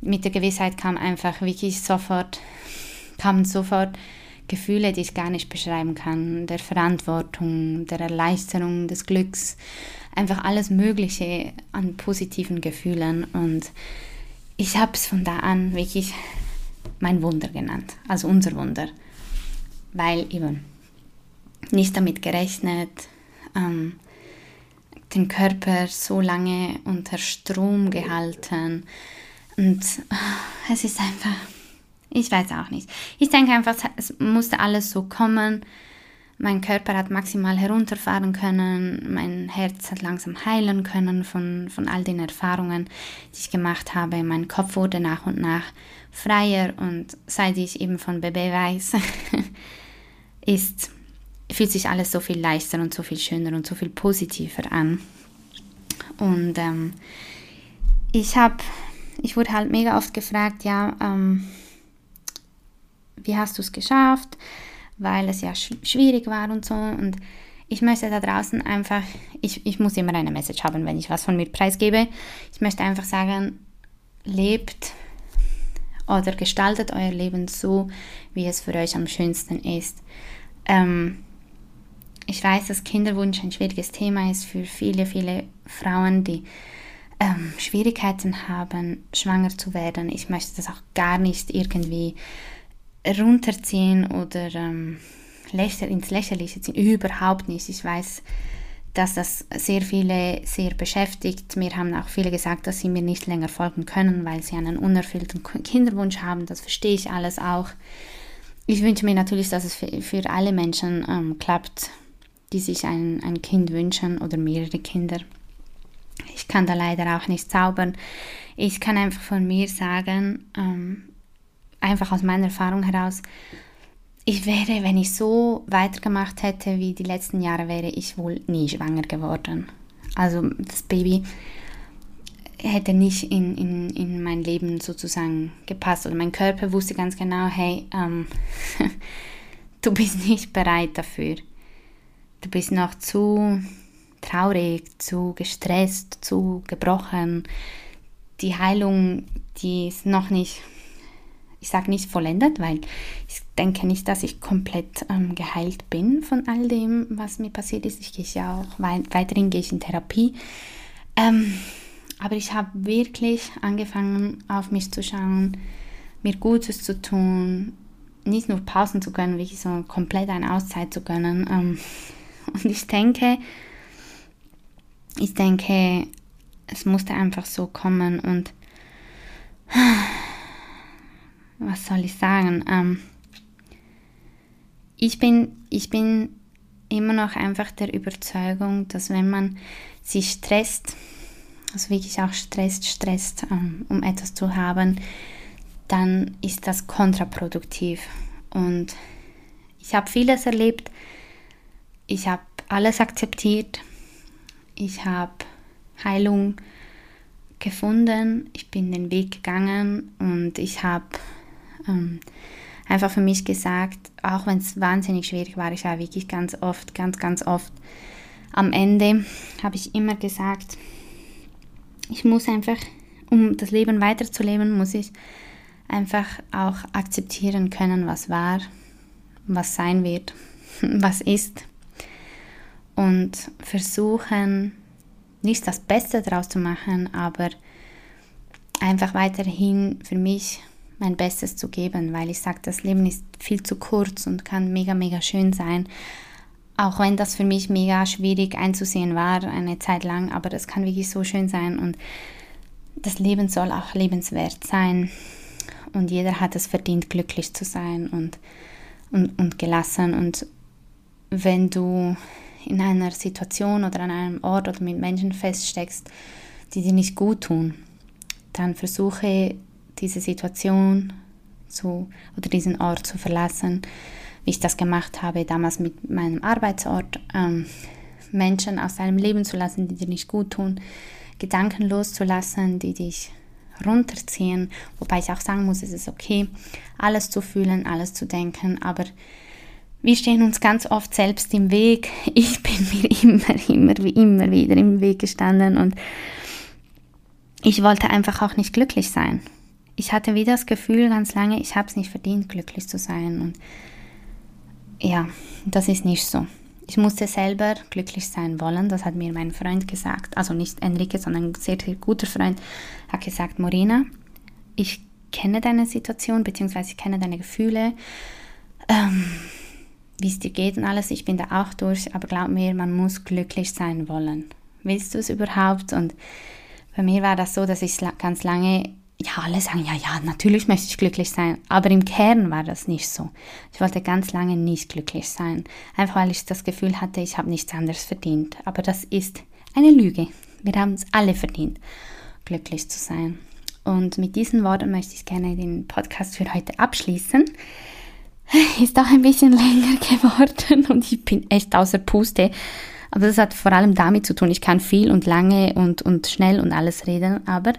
mit der Gewissheit kam einfach wirklich sofort, kamen sofort Gefühle, die ich gar nicht beschreiben kann, der Verantwortung, der Erleichterung, des Glücks, einfach alles Mögliche an positiven Gefühlen. Und ich habe es von da an wirklich mein Wunder genannt, also unser Wunder, weil eben nicht damit gerechnet, ähm, den Körper so lange unter Strom gehalten. Und es ist einfach, ich weiß auch nicht. Ich denke einfach, es musste alles so kommen. Mein Körper hat maximal herunterfahren können, mein Herz hat langsam heilen können von, von all den Erfahrungen, die ich gemacht habe. Mein Kopf wurde nach und nach freier und seit ich eben von Baby weiß, ist, fühlt sich alles so viel leichter und so viel schöner und so viel positiver an. Und ähm, ich habe, ich wurde halt mega oft gefragt, ja, ähm, wie hast du es geschafft? Weil es ja sch schwierig war und so. Und ich möchte da draußen einfach, ich, ich muss immer eine Message haben, wenn ich was von mir preisgebe. Ich möchte einfach sagen, lebt oder gestaltet euer Leben so, wie es für euch am schönsten ist. Ähm, ich weiß, dass Kinderwunsch ein schwieriges Thema ist für viele, viele Frauen, die ähm, Schwierigkeiten haben, schwanger zu werden. Ich möchte das auch gar nicht irgendwie runterziehen oder ähm, ins Lächerliche ziehen. Überhaupt nicht. Ich weiß, dass das sehr viele sehr beschäftigt. Mir haben auch viele gesagt, dass sie mir nicht länger folgen können, weil sie einen unerfüllten Kinderwunsch haben. Das verstehe ich alles auch. Ich wünsche mir natürlich, dass es für, für alle Menschen ähm, klappt, die sich ein, ein Kind wünschen oder mehrere Kinder. Ich kann da leider auch nicht zaubern. Ich kann einfach von mir sagen, ähm, einfach aus meiner Erfahrung heraus, ich wäre, wenn ich so weitergemacht hätte wie die letzten Jahre, wäre ich wohl nie schwanger geworden. Also das Baby hätte nicht in, in, in mein Leben sozusagen gepasst. Oder mein Körper wusste ganz genau, hey, ähm, du bist nicht bereit dafür. Du bist noch zu traurig, zu gestresst, zu gebrochen. Die Heilung, die ist noch nicht ich sage nicht vollendet, weil ich denke nicht, dass ich komplett ähm, geheilt bin von all dem, was mir passiert ist. Ich gehe ja auch weiterhin gehe ich in Therapie. Ähm, aber ich habe wirklich angefangen, auf mich zu schauen, mir Gutes zu tun, nicht nur Pausen zu gönnen, wirklich so komplett eine Auszeit zu gönnen. Ähm, und ich denke, ich denke, es musste einfach so kommen und was soll ich sagen? Ähm, ich, bin, ich bin immer noch einfach der Überzeugung, dass wenn man sich stresst, also wirklich auch stresst, stresst, ähm, um etwas zu haben, dann ist das kontraproduktiv. Und ich habe vieles erlebt, ich habe alles akzeptiert, ich habe Heilung gefunden, ich bin den Weg gegangen und ich habe ähm, einfach für mich gesagt, auch wenn es wahnsinnig schwierig war, ich war wirklich ganz oft, ganz, ganz oft am Ende, habe ich immer gesagt, ich muss einfach, um das Leben weiterzuleben, muss ich einfach auch akzeptieren können, was war, was sein wird, was ist. Und versuchen, nicht das Beste daraus zu machen, aber einfach weiterhin für mich mein Bestes zu geben, weil ich sage, das Leben ist viel zu kurz und kann mega, mega schön sein. Auch wenn das für mich mega schwierig einzusehen war, eine Zeit lang, aber das kann wirklich so schön sein und das Leben soll auch lebenswert sein und jeder hat es verdient, glücklich zu sein und, und, und gelassen. Und wenn du in einer Situation oder an einem Ort oder mit Menschen feststeckst, die dir nicht gut tun, dann versuche diese Situation zu, oder diesen Ort zu verlassen, wie ich das gemacht habe damals mit meinem Arbeitsort, ähm, Menschen aus deinem Leben zu lassen, die dir nicht gut tun, Gedanken loszulassen, die dich runterziehen, wobei ich auch sagen muss, es ist okay, alles zu fühlen, alles zu denken, aber wir stehen uns ganz oft selbst im Weg. Ich bin mir immer, immer, wie immer wieder im Weg gestanden und ich wollte einfach auch nicht glücklich sein ich hatte wieder das Gefühl ganz lange, ich habe es nicht verdient, glücklich zu sein. Und ja, das ist nicht so. Ich musste selber glücklich sein wollen, das hat mir mein Freund gesagt. Also nicht Enrique, sondern ein sehr, sehr guter Freund hat gesagt, Morina, ich kenne deine Situation, beziehungsweise ich kenne deine Gefühle, ähm, wie es dir geht und alles. Ich bin da auch durch, aber glaub mir, man muss glücklich sein wollen. Willst du es überhaupt? Und bei mir war das so, dass ich ganz lange, ja, alle sagen, ja, ja, natürlich möchte ich glücklich sein, aber im Kern war das nicht so. Ich wollte ganz lange nicht glücklich sein, einfach weil ich das Gefühl hatte, ich habe nichts anderes verdient. Aber das ist eine Lüge. Wir haben es alle verdient, glücklich zu sein. Und mit diesen Worten möchte ich gerne den Podcast für heute abschließen. Ist auch ein bisschen länger geworden und ich bin echt außer Puste. Aber das hat vor allem damit zu tun, ich kann viel und lange und, und schnell und alles reden, aber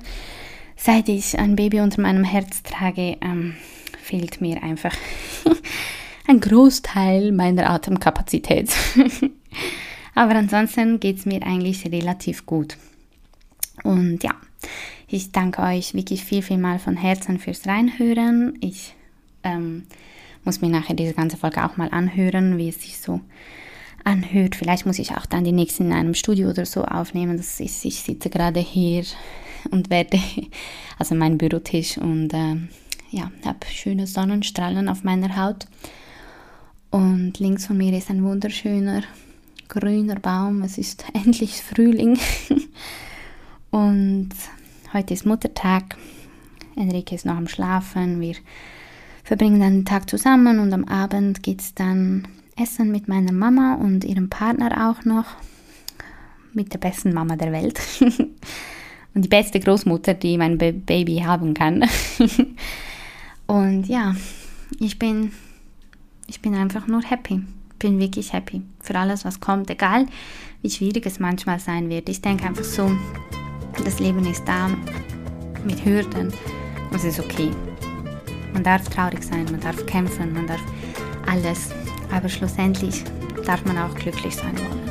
seit ich ein Baby unter meinem Herz trage, ähm, fehlt mir einfach ein Großteil meiner Atemkapazität. aber ansonsten geht es mir eigentlich relativ gut. Und ja, ich danke euch wirklich viel, viel mal von Herzen fürs Reinhören. Ich ähm, muss mir nachher diese ganze Folge auch mal anhören, wie es sich so anhört. Vielleicht muss ich auch dann die nächsten in einem Studio oder so aufnehmen. Das ist, ich sitze gerade hier und werde, also mein Bürotisch und äh, ja, habe schöne Sonnenstrahlen auf meiner Haut. Und links von mir ist ein wunderschöner grüner Baum. Es ist endlich Frühling. und Heute ist Muttertag. Enrique ist noch am Schlafen. Wir verbringen dann den Tag zusammen und am Abend geht es dann essen mit meiner Mama und ihrem Partner auch noch. Mit der besten Mama der Welt. und die beste Großmutter, die mein Baby haben kann. und ja, ich bin, ich bin einfach nur happy. Bin wirklich happy für alles, was kommt, egal wie schwierig es manchmal sein wird. Ich denke einfach so, das Leben ist da mit Hürden und es ist okay. Man darf traurig sein, man darf kämpfen, man darf alles, aber schlussendlich darf man auch glücklich sein wollen.